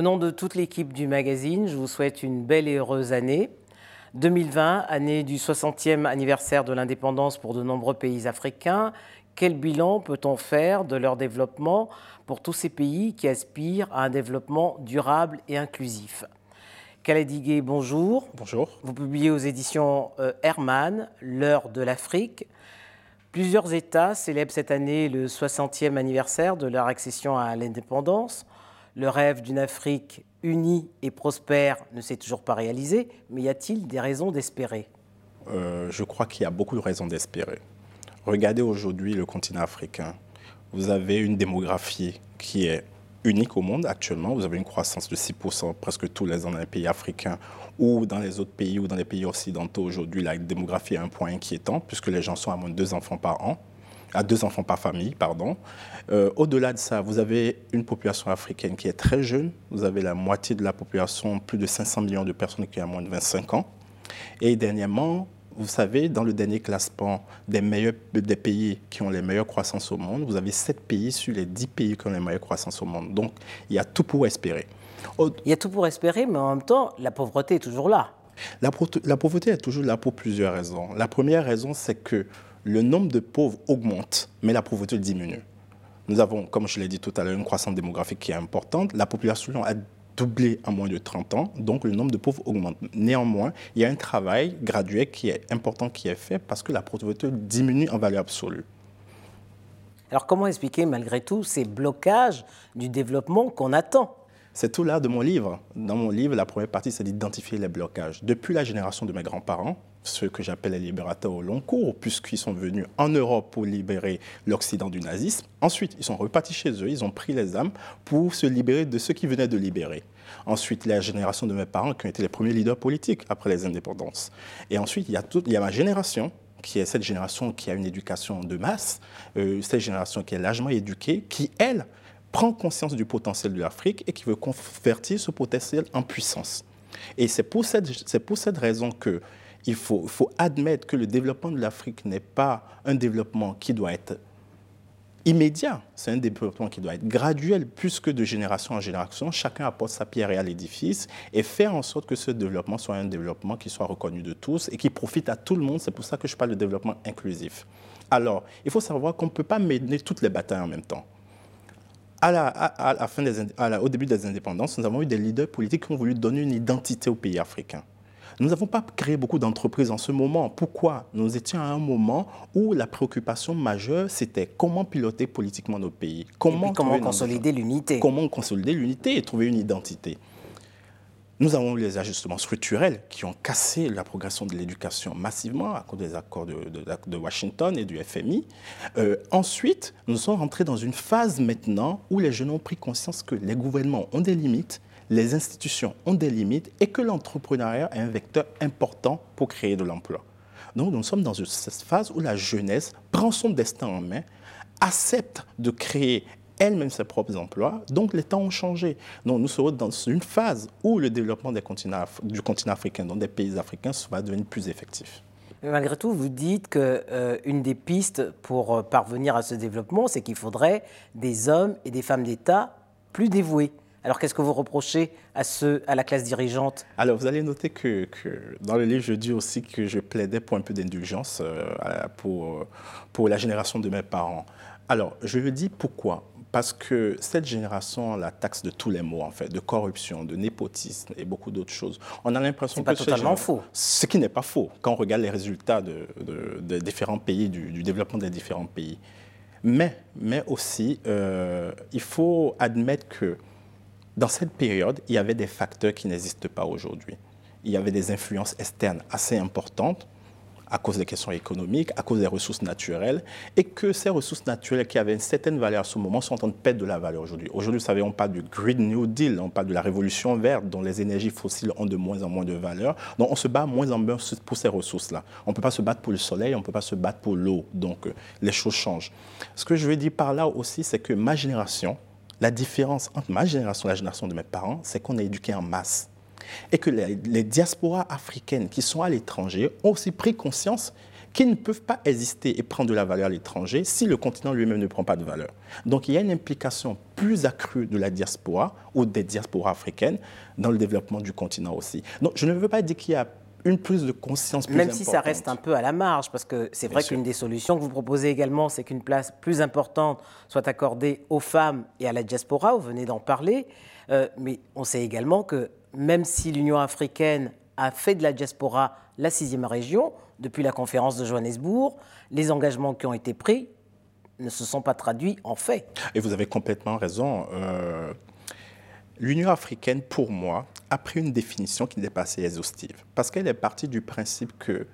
Au nom de toute l'équipe du magazine, je vous souhaite une belle et heureuse année. 2020, année du 60e anniversaire de l'indépendance pour de nombreux pays africains. Quel bilan peut-on faire de leur développement pour tous ces pays qui aspirent à un développement durable et inclusif? Khaled bonjour. Bonjour. Vous publiez aux éditions euh, Hermann, L'heure de l'Afrique. Plusieurs États célèbrent cette année le 60e anniversaire de leur accession à l'indépendance. Le rêve d'une Afrique unie et prospère ne s'est toujours pas réalisé, mais y a-t-il des raisons d'espérer? Euh, Je crois qu'il y a beaucoup de raisons d'espérer. Regardez aujourd'hui le continent africain. Vous avez une démographie qui est unique au monde actuellement. Vous avez une croissance de 6% presque tous les ans dans les pays africains ou dans les autres pays ou dans les pays occidentaux. Aujourd'hui, la démographie est un point inquiétant puisque les gens sont à moins de deux enfants par an à deux enfants par famille, pardon. Euh, au-delà de ça, vous avez une population africaine qui est très jeune. Vous avez la moitié de la population, plus de 500 millions de personnes qui ont moins de 25 ans. Et dernièrement, vous savez, dans le dernier classement des, meilleurs, des pays qui ont les meilleures croissances au monde, vous avez 7 pays sur les 10 pays qui ont les meilleures croissances au monde. Donc, il y a tout pour espérer. Il y a tout pour espérer, mais en même temps, la pauvreté est toujours là. La, la pauvreté est toujours là pour plusieurs raisons. La première raison, c'est que le nombre de pauvres augmente, mais la pauvreté diminue. Nous avons, comme je l'ai dit tout à l'heure, une croissance démographique qui est importante. La population a doublé en moins de 30 ans, donc le nombre de pauvres augmente. Néanmoins, il y a un travail graduel qui est important qui est fait parce que la pauvreté diminue en valeur absolue. Alors comment expliquer malgré tout ces blocages du développement qu'on attend? C'est tout là de mon livre. Dans mon livre, la première partie, c'est d'identifier les blocages. Depuis la génération de mes grands-parents, ceux que j'appelle les libérateurs au long cours, puisqu'ils sont venus en Europe pour libérer l'Occident du nazisme. Ensuite, ils sont repartis chez eux, ils ont pris les âmes pour se libérer de ceux qui venaient de libérer. Ensuite, la génération de mes parents qui ont été les premiers leaders politiques après les indépendances. Et ensuite, il y a, il y a ma génération qui est cette génération qui a une éducation de masse, euh, cette génération qui est largement éduquée, qui, elle, prend conscience du potentiel de l'Afrique et qui veut convertir ce potentiel en puissance. Et c'est pour cette, pour cette raison que il faut, admettre que le développement de l'Afrique n'est pas un développement qui doit être immédiat, c'est un développement qui doit être graduel, plus que de génération en génération. Chacun apporte sa pierre à l'édifice et faire en sorte que ce développement soit un développement qui soit reconnu de tous et qui profite à tout le monde. C'est pour ça que je parle de développement inclusif. Alors, il faut savoir qu'on ne peut pas mener toutes les batailles en même temps. À la, fin au début des indépendances, nous avons eu des leaders politiques qui ont voulu donner une identité au pays africain. Nous n'avons pas créé beaucoup d'entreprises en ce moment. Pourquoi? Nous étions à un moment où la préoccupation majeure, c'était comment piloter politiquement nos pays. Comment, comment consolider l'unité. Comment consolider l'unité et trouver une identité. Nous avons eu les ajustements structurels qui ont cassé la progression de l'éducation massivement à cause des accords de, Washington et du FMI. Euh, ensuite, nous sommes rentrés dans une phase maintenant où les jeunes ont pris conscience que les gouvernements ont des limites les institutions ont des limites et que l'entrepreneuriat est un vecteur important pour créer de l'emploi. Donc nous sommes dans cette phase où la jeunesse prend son destin en main, accepte de créer elle-même ses propres emplois. Donc les temps ont changé. Donc nous serons dans une phase où le développement des continents, du continent africain, dans des pays africains, va devenir plus effectif. Mais malgré tout, vous dites qu'une euh, des pistes pour euh, parvenir à ce développement, c'est qu'il faudrait des hommes et des femmes d'État plus dévoués. Alors qu'est-ce que vous reprochez à, ceux, à la classe dirigeante? Alors vous allez noter que, dans le livre, je dis aussi que je plaidais pour un peu d'indulgence euh, pour, pour la génération de mes parents. Alors je le dis pourquoi parce que cette génération la taxe de tous les mots, en fait, de corruption, de népotisme et beaucoup d'autres choses. On a l'impression que c'est pas totalement faux. Ce qui n'est pas faux quand on regarde les résultats de, des différents pays, du, développement des différents pays. Mais, mais aussi, euh, il faut admettre que dans cette période, il y avait des facteurs qui n'existent pas aujourd'hui. Il y avait des influences externes assez importantes à cause des questions économiques, à cause des ressources naturelles, et que ces ressources naturelles qui avaient une certaine valeur à ce moment sont en train de perdre de la valeur aujourd'hui. Aujourd'hui, vous savez, on parle du Green New Deal, on parle de la révolution verte, dont les énergies fossiles ont de moins en moins de valeur. Donc, on se bat moins en moins pour ces ressources-là. On ne peut pas se battre pour le soleil, on ne peut pas se battre pour l'eau. Donc, euh, les choses changent. Ce que je veux dire par là aussi, c'est que ma génération, la différence entre ma génération et la génération de mes parents, c'est qu'on est éduqué en masse. Et que les, diasporas africaines qui sont à l'étranger ont aussi pris conscience qui ne peuvent pas exister et prendre de la valeur à l'étranger si le continent lui-même ne prend pas de valeur. Donc il y a une implication plus accrue de la diaspora ou des diasporas africaines dans le développement du continent aussi. Donc je ne veux pas dire qu'il y a une plus de conscience plus Même si ça reste un peu à la marge, parce que c'est vrai qu'une des solutions que vous proposez également, c'est qu'une place plus importante soit accordée aux femmes et à la diaspora, vous venez d'en parler, euh, mais on sait également que même si l'Union africaine a fait de la diaspora la sixième région, depuis la conférence de Johannesburg, les engagements qui ont été pris ne se sont pas traduits en fait. Et vous avez complètement raison. Euh, L'Union africaine, pour moi, a pris une définition qui n'est pas assez exhaustive, parce qu'elle est partie du principe que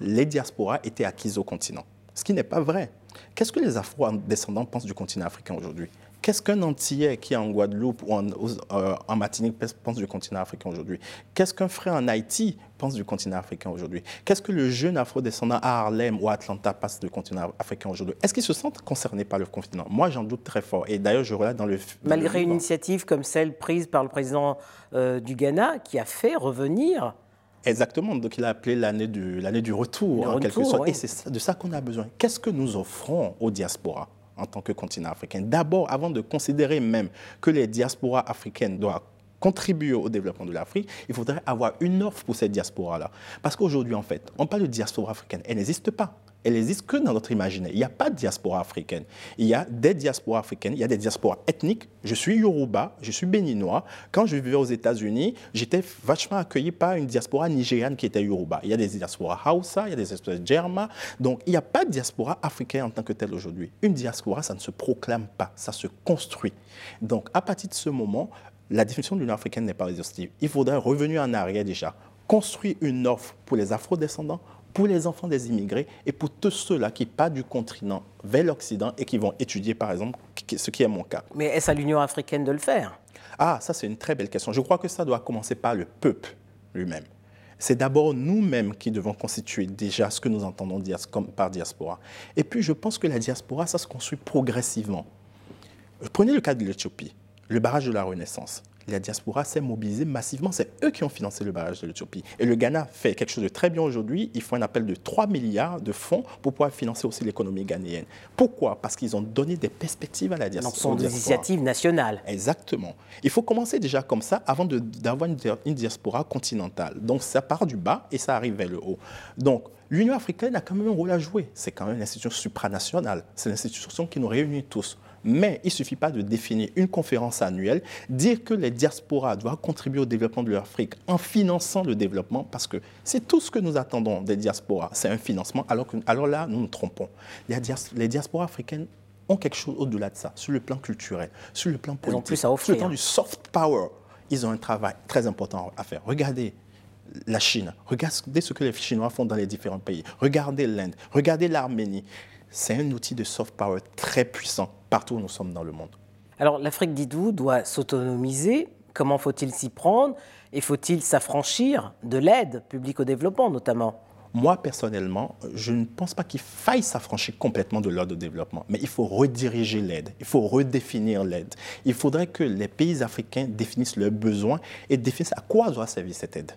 les diasporas étaient acquises au continent, ce qui n'est pas vrai. Qu'est-ce que les Afro-descendants pensent du continent africain aujourd'hui? Qu'est-ce qu'un Antillais qui est en Guadeloupe ou en, euh, en Martinique pense du continent africain aujourd'hui? Qu'est-ce qu'un frère en Haïti pense du continent africain aujourd'hui? Qu'est-ce que le jeune afro-descendant à Harlem ou à Atlanta pense du continent africain aujourd'hui? Est-ce qu'ils se sentent concernés par le continent Moi, j'en doute très fort. Et d'ailleurs, je relate dans le... Malgré une initiative comme celle prise par le président euh, du Ghana qui a fait revenir Exactement, donc il a appelé l'année du, du retour, en quelque sorte. Et c'est de ça qu'on a besoin. Qu'est-ce que nous offrons aux diasporas? En tant que continent africain. D'abord, avant de considérer même que les diasporas africaines doivent contribuer au développement de l'Afrique, il faudrait avoir une offre pour cette diaspora-là. Parce qu'aujourd'hui, en fait, on parle de diaspora africaine. Elle n'existe pas elle n'existe que dans notre imaginaire. Il n'y a pas de diaspora africaine. Il y a des diasporas africaines, il y a des diasporas ethniques. Je suis Yoruba, je suis béninois. Quand je vivais aux États-Unis, j'étais vachement accueilli par une diaspora nigériane qui était Yoruba. Il y a des diasporas Hausa, il y a des diasporas Djerma. Donc, il n'y a pas de diaspora africaine en tant que telle aujourd'hui. Une diaspora, ça ne se proclame pas, ça se construit. Donc, à partir de ce moment, la définition de l'Union africaine n'est pas exhaustive. Il faudrait revenir en arrière déjà, construire une offre pour les afro-descendants, pour les enfants des immigrés et pour tous ceux-là qui partent du continent vers l'Occident et qui vont étudier, par exemple, ce qui est mon cas. Mais est-ce à l'Union africaine de le faire? Ah, ça c'est une très belle question. Je crois que ça doit commencer par le peuple lui-même. C'est d'abord nous-mêmes qui devons constituer déjà ce que nous entendons par diaspora. Et puis je pense que la diaspora, ça se construit progressivement. Prenez le cas de l'Éthiopie, le barrage de la Renaissance la diaspora s'est mobilisée massivement. C'est eux qui ont financé le barrage de l'Éthiopie. Et le Ghana fait quelque chose de très bien aujourd'hui. Ils font un appel de 3 milliards de fonds pour pouvoir financer aussi l'économie ghanéenne. Pourquoi? Parce qu'ils ont donné des perspectives à la diaspora. Donc, ce sont des initiatives nationales. Exactement. Il faut commencer déjà comme ça avant d'avoir une, diaspora continentale. Donc, ça part du bas et ça arrive vers le haut. Donc, l'Union africaine a quand même un rôle à jouer. C'est quand même une institution supranationale. C'est l'institution qui nous réunit tous. Mais il ne suffit pas de définir une conférence annuelle, dire que les diasporas doivent contribuer au développement de l'Afrique en finançant le développement, parce que c'est tout ce que nous attendons des diasporas, c'est un financement, alors, que, alors là, nous nous trompons. Les, diasporas africaines ont quelque chose au-delà de ça, sur le plan culturel, sur le plan politique, plus à offrir. sur le plan du soft power. Ils ont un travail très important à faire. Regardez la Chine, regardez ce que les Chinois font dans les différents pays, regardez l'Inde, regardez l'Arménie. C'est un outil de soft power très puissant partout où nous sommes dans le monde. Alors l'Afrique, dites-vous, doit s'autonomiser. Comment faut-il s'y prendre Et faut-il s'affranchir de l'aide publique au développement notamment? Moi, personnellement, je ne pense pas qu'il faille s'affranchir complètement de l'aide au développement, mais il faut rediriger l'aide, il faut redéfinir l'aide. Il faudrait que les pays africains définissent leurs besoins et définissent à quoi doit servir cette aide.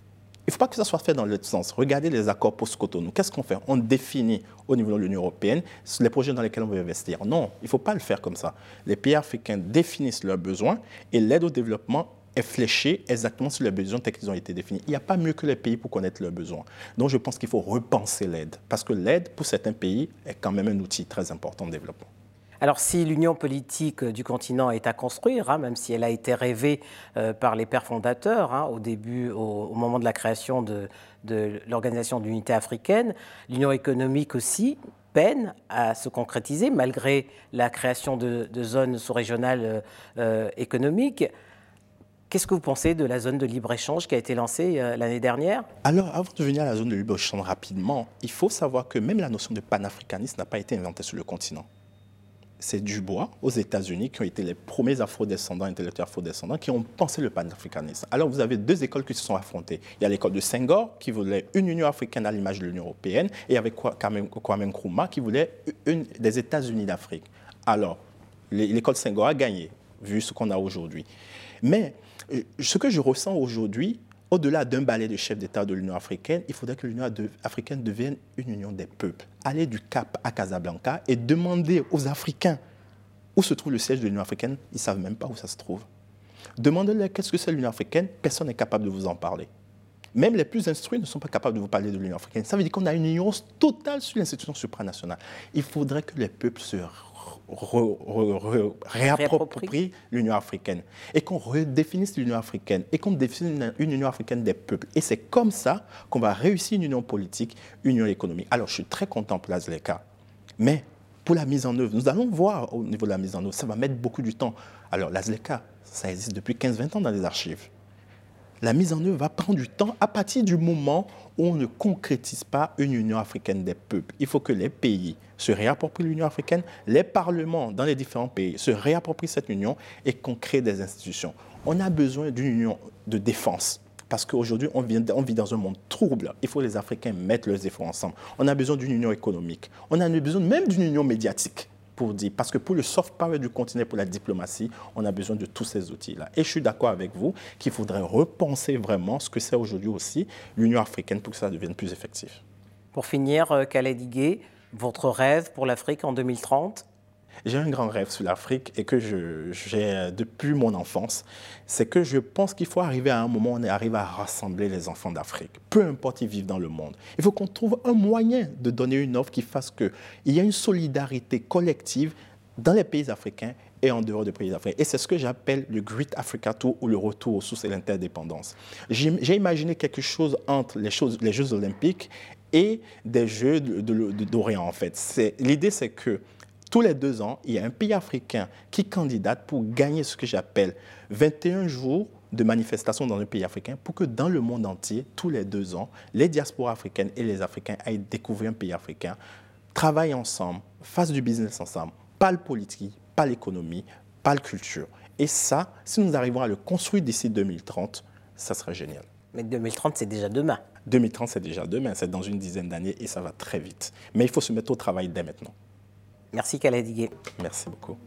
Il ne faut pas que ça soit fait dans l'autre sens. Regardez les accords post-Cotonou. Qu'est-ce qu'on fait? On définit au niveau de l'Union européenne les projets dans lesquels on veut investir. Non, il ne faut pas le faire comme ça. Les pays africains définissent leurs besoins et l'aide au développement est fléchée exactement sur les besoins tels qu'ils ont été définis. Il n'y a pas mieux que les pays pour connaître leurs besoins. Donc je pense qu'il faut repenser l'aide, parce que l'aide, pour certains pays, est quand même un outil très important de développement. Alors si l'union politique du continent est à construire, hein, même si elle a été rêvée euh, par les pères fondateurs hein, au début, au, moment de la création de, l'Organisation de africaine, l'union économique aussi peine à se concrétiser malgré la création de, zones sous-régionales euh, euh, économiques. Qu'est-ce que vous pensez de la zone de libre-échange qui a été lancée l'année dernière? Alors, avant de venir à la zone de libre-échange rapidement, il faut savoir que même la notion de panafricanisme n'a pas été inventée sur le continent c'est Dubois aux États-Unis qui ont été les premiers afro-descendants, intellectuels afro-descendants, qui ont pensé le panafricanisme. Alors vous avez deux écoles qui se sont affrontées. Il y a l'école de Senghor qui voulait une Union africaine à l'image de l'Union européenne et avec Kwame Nkrumah qui voulait une des États-Unis d'Afrique. Alors l'école Senghor a gagné, vu ce qu'on a aujourd'hui. Mais euh, ce que je ressens aujourd'hui, au-delà d'un balai de chefs d'État de l'Union africaine, il faudrait que l'Union africaine devienne une union des peuples. Aller du Cap à Casablanca et demander aux Africains où se trouve le siège de l'Union africaine, ils ne savent même pas où ça se trouve. Demandez-leur qu'est-ce que c'est l'Union africaine, personne n'est capable de vous en parler. Même les plus instruits ne sont pas capables de vous parler de l'Union africaine. Ça veut dire qu'on a une ignorance totale sur l'institution supranationale. Il faudrait que les peuples se réapproprient l'Union africaine et qu'on redéfinisse l'Union africaine et qu'on définisse une, Union africaine des peuples. Et c'est comme ça qu'on va réussir une union politique, une union économique. Alors, je suis très content pour l'AZLECA, mais pour la mise en œuvre, nous allons voir au niveau de la mise en œuvre, ça va mettre beaucoup de temps. Alors, l'AZLECA, ça existe depuis 15-20 ans dans les archives la mise en œuvre va prendre du temps à partir du moment où on ne concrétise pas une Union africaine des peuples. Il faut que les pays se réapproprient l'Union africaine, les parlements dans les différents pays se réapproprient cette union et qu'on crée des institutions. On a besoin d'une union de défense. Parce qu'aujourd'hui, on, vit dans un monde trouble. Il faut que les Africains mettent leurs efforts ensemble. On a besoin d'une union économique. On a besoin même d'une union médiatique pour dire, parce que pour le soft power du continent, pour la diplomatie, on a besoin de tous ces outils-là. Et je suis d'accord avec vous qu'il faudrait repenser vraiment ce que c'est aujourd'hui aussi l'Union africaine pour que ça devienne plus effectif. Pour finir, euh, Khaled Igué, votre rêve pour l'Afrique en 2030 j'ai un grand rêve sur l'Afrique et que j'ai depuis mon enfance, c'est que je pense qu'il faut arriver à un moment où on arrive à rassembler les enfants d'Afrique, peu importe ils vivent dans le monde. Il faut qu'on trouve un moyen de donner une offre qui fasse qu'il y ait une solidarité collective dans les pays africains et en dehors des pays africains. Et c'est ce que j'appelle le Great Africa Tour ou le retour aux sources et l'interdépendance. J'ai imaginé quelque chose entre les, choses, les Jeux olympiques et des Jeux d'Orient, en fait. L'idée, c'est que tous les deux ans, il y a un pays africain qui candidate pour gagner ce que j'appelle 21 jours de manifestation dans un pays africain pour que dans le monde entier, tous les deux ans, les diasporas africaines et les Africains aillent découvrir un pays africain, travaillent ensemble, fassent du business ensemble, pas le politique, pas l'économie, pas la culture. Et ça, si nous arrivons à le construire d'ici 2030, ça serait génial. Mais 2030, c'est déjà demain. 2030, c'est déjà demain, c'est dans une dizaine d'années et ça va très vite. Mais il faut se mettre au travail dès maintenant. Merci Khaled Merci beaucoup.